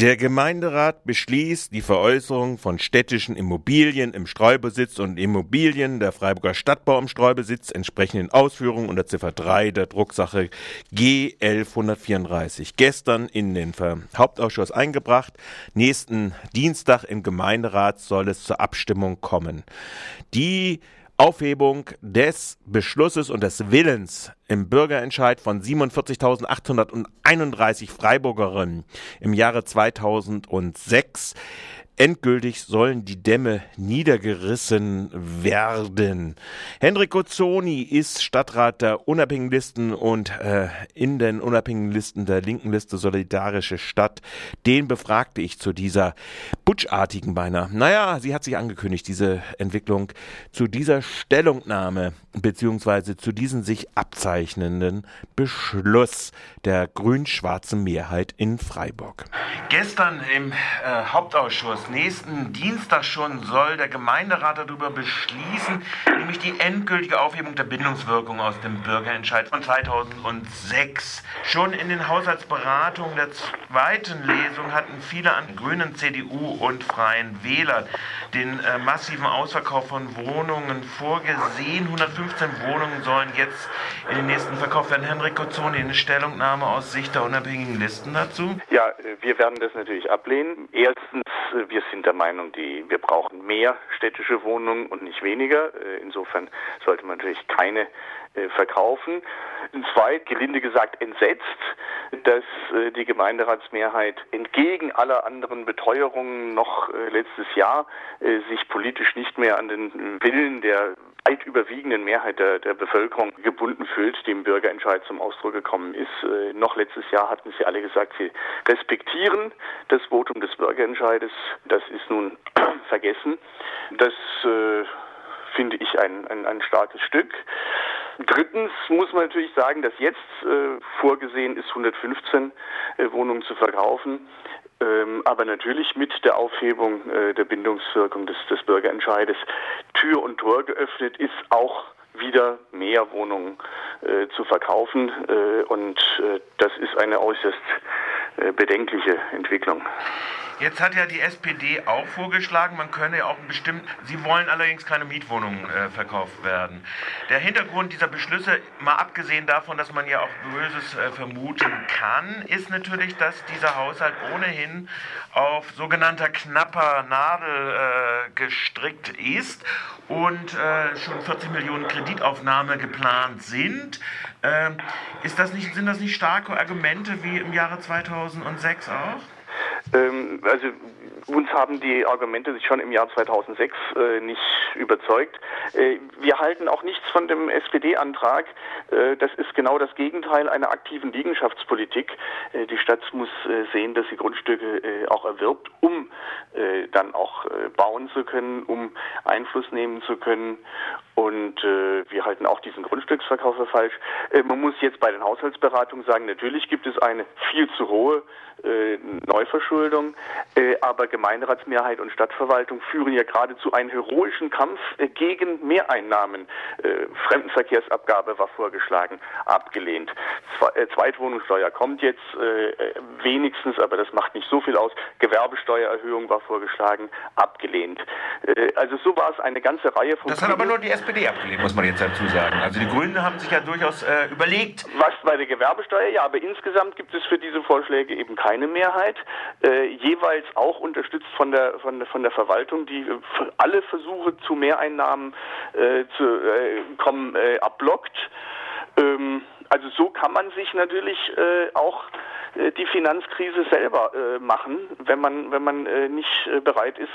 Der Gemeinderat beschließt die Veräußerung von städtischen Immobilien im Streubesitz und Immobilien der Freiburger Stadtbau im Streubesitz entsprechenden Ausführungen unter Ziffer 3 der Drucksache G 1134. Gestern in den Hauptausschuss eingebracht. Nächsten Dienstag im Gemeinderat soll es zur Abstimmung kommen. Die Aufhebung des Beschlusses und des Willens im Bürgerentscheid von 47.831 Freiburgerinnen im Jahre 2006 Endgültig sollen die Dämme niedergerissen werden. Hendrik Gozzoni ist Stadtrat der Unabhängigen Listen und äh, in den Unabhängigen Listen der linken Liste Solidarische Stadt. Den befragte ich zu dieser putschartigen beinahe. Naja, sie hat sich angekündigt, diese Entwicklung zu dieser Stellungnahme beziehungsweise zu diesem sich abzeichnenden Beschluss der grün-schwarzen Mehrheit in Freiburg. Gestern im äh, Hauptausschuss, nächsten Dienstag schon, soll der Gemeinderat darüber beschließen, nämlich die endgültige Aufhebung der Bindungswirkung aus dem Bürgerentscheid von 2006. Schon in den Haushaltsberatungen der zweiten Lesung hatten viele an Grünen, CDU und Freien Wählern den äh, massiven Ausverkauf von Wohnungen vorgesehen. 115 Wohnungen sollen jetzt in den nächsten verkauft werden. Henrik Kozzoni, eine Stellungnahme aus Sicht der unabhängigen Listen dazu? Ja, äh, wir werden das natürlich ablehnen. Erstens, äh, wir sind der Meinung, die, wir brauchen mehr städtische Wohnungen und nicht weniger. Äh, insofern sollte man natürlich keine verkaufen. Zweit, gelinde gesagt, entsetzt, dass die Gemeinderatsmehrheit entgegen aller anderen Beteuerungen noch letztes Jahr sich politisch nicht mehr an den Willen der weit überwiegenden Mehrheit der, der Bevölkerung gebunden fühlt, die im Bürgerentscheid zum Ausdruck gekommen ist. Äh, noch letztes Jahr hatten sie alle gesagt, sie respektieren das Votum des Bürgerentscheides. Das ist nun vergessen. Das äh, finde ich ein, ein, ein starkes Stück. Drittens muss man natürlich sagen, dass jetzt äh, vorgesehen ist, 115 äh, Wohnungen zu verkaufen. Ähm, aber natürlich mit der Aufhebung äh, der Bindungswirkung des, des Bürgerentscheides Tür und Tor geöffnet ist, auch wieder mehr Wohnungen äh, zu verkaufen. Äh, und äh, das ist eine äußerst bedenkliche Entwicklung. Jetzt hat ja die SPD auch vorgeschlagen, man könne ja auch bestimmt, sie wollen allerdings keine Mietwohnungen äh, verkauft werden. Der Hintergrund dieser Beschlüsse, mal abgesehen davon, dass man ja auch Böses äh, vermuten kann, ist natürlich, dass dieser Haushalt ohnehin auf sogenannter knapper Nadel äh, gestrickt ist und äh, schon 40 Millionen Kreditaufnahme geplant sind. Ähm, ist das nicht, sind das nicht starke Argumente wie im Jahre 2006 auch? Ähm, also uns haben die Argumente sich schon im Jahr 2006 äh, nicht überzeugt. Äh, wir halten auch nichts von dem SPD-Antrag. Äh, das ist genau das Gegenteil einer aktiven Liegenschaftspolitik. Äh, die Stadt muss äh, sehen, dass sie Grundstücke äh, auch erwirbt, um dann auch bauen zu können, um Einfluss nehmen zu können. Und wir halten auch diesen Grundstücksverkauf für falsch. man muss jetzt bei den Haushaltsberatungen sagen, natürlich gibt es eine viel zu hohe Neuverschuldung, aber Gemeinderatsmehrheit und Stadtverwaltung führen ja geradezu einen heroischen Kampf äh, gegen Mehreinnahmen. Äh, Fremdenverkehrsabgabe war vorgeschlagen, abgelehnt. Äh, Zweitwohnungssteuer kommt jetzt äh, äh, wenigstens, aber das macht nicht so viel aus. Gewerbesteuererhöhung war vorgeschlagen, abgelehnt. Äh, also so war es eine ganze Reihe von. Das hat aber nur die SPD abgelehnt, muss man jetzt dazu sagen. Also die Grünen haben sich ja durchaus überlegt. Was bei der Gewerbesteuer, ja, aber insgesamt gibt es für diese Vorschläge eben keine Mehrheit. jeweils auch unter unterstützt von der, von, von der Verwaltung, die alle Versuche zu Mehreinnahmen äh, zu äh, kommen äh, abblockt. Ähm, also so kann man sich natürlich äh, auch äh, die Finanzkrise selber äh, machen, wenn man, wenn man äh, nicht äh, bereit ist,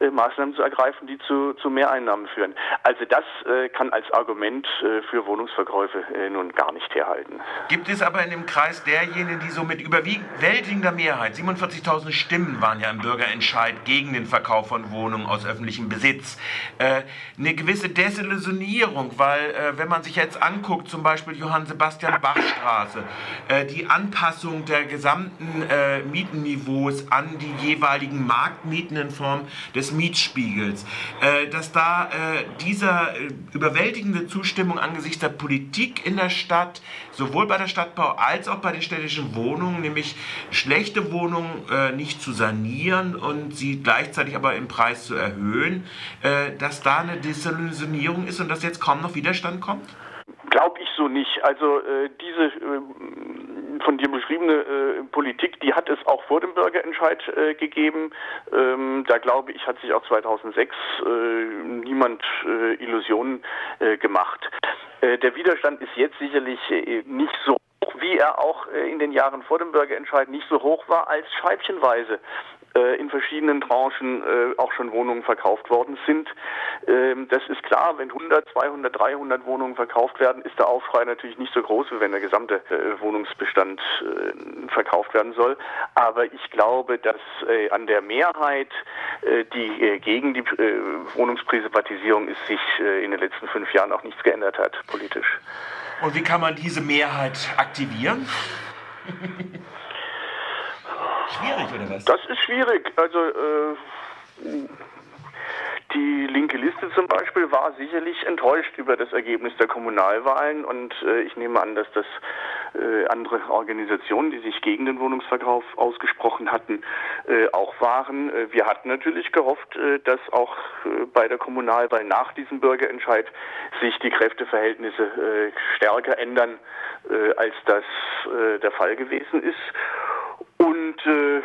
äh, Maßnahmen zu ergreifen, die zu, zu Mehreinnahmen führen. Also das äh, kann als Argument für Wohnungsverkäufe nun gar nicht herhalten. Gibt es aber in dem Kreis derjenigen, die so mit überwältigender Mehrheit, 47.000 Stimmen waren ja im Bürgerentscheid gegen den Verkauf von Wohnungen aus öffentlichem Besitz, eine gewisse Desillusionierung, weil wenn man sich jetzt anguckt, zum Beispiel Johann Sebastian Bach Straße, die Anpassung der gesamten äh, Mietenniveaus an die jeweiligen Marktmieten in Form des Mietspiegels. Äh, dass da äh, dieser äh, überwältigende Zustimmung angesichts der Politik in der Stadt, sowohl bei der Stadtbau als auch bei den städtischen Wohnungen, nämlich schlechte Wohnungen nicht zu sanieren und sie gleichzeitig aber im Preis zu erhöhen, dass da eine Desillusionierung ist und dass jetzt kaum noch Widerstand kommt? Glaube ich so nicht. Also äh, diese äh, von dir beschriebene äh, Politik, die hat es auch vor dem Bürgerentscheid äh, gegeben. Ähm, da glaube ich, hat sich auch 2006 äh, niemand äh, Illusionen gemacht. der Widerstand ist jetzt sicherlich nicht so wie er auch in den Jahren vor dem Bürgerentscheid nicht so hoch war, als scheibchenweise äh, in verschiedenen Branchen äh, auch schon Wohnungen verkauft worden sind. Ähm, das ist klar, wenn 100, 200, 300 Wohnungen verkauft werden, ist der Aufschrei natürlich nicht so groß, wie wenn der gesamte äh, Wohnungsbestand verkauft werden soll. Aber ich glaube, dass an der Mehrheit, die gegen die Wohnungsprivatisierung ist, sich in den letzten fünf Jahren auch nichts geändert hat, politisch. Und wie kann man diese Mehrheit aktivieren? Schwierig, oder was? Das ist schwierig. Also, äh, die linke Liste zum Beispiel war sicherlich enttäuscht über das Ergebnis der Kommunalwahlen und äh, ich nehme an, dass das äh, andere Organisationen, die sich gegen den Wohnungsverkauf ausgesprochen hatten, äh, auch waren. Äh, wir hatten natürlich gehofft, äh, dass auch äh, bei der Kommunalwahl nach diesem Bürgerentscheid sich die Kräfteverhältnisse stärker ändern, als das der Fall gewesen ist. Und äh,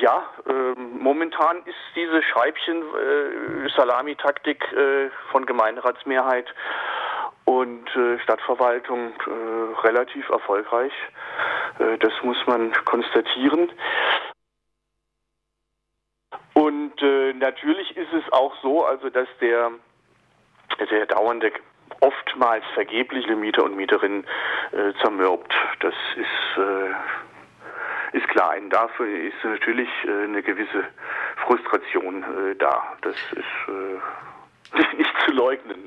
ja, äh, momentan ist diese Scheibchen-Salamitaktik äh, von Gemeinderatsmehrheit und äh, Stadtverwaltung äh, relativ erfolgreich. Äh, das muss man konstatieren. Und äh, natürlich ist es auch so, also dass der, der dauernde oftmals vergebliche Mieter und Mieterinnen äh, zermürbt. Das ist äh, ist klar. Und dafür ist natürlich äh, eine gewisse Frustration äh, da. Das ist äh, nicht zu leugnen. Ne?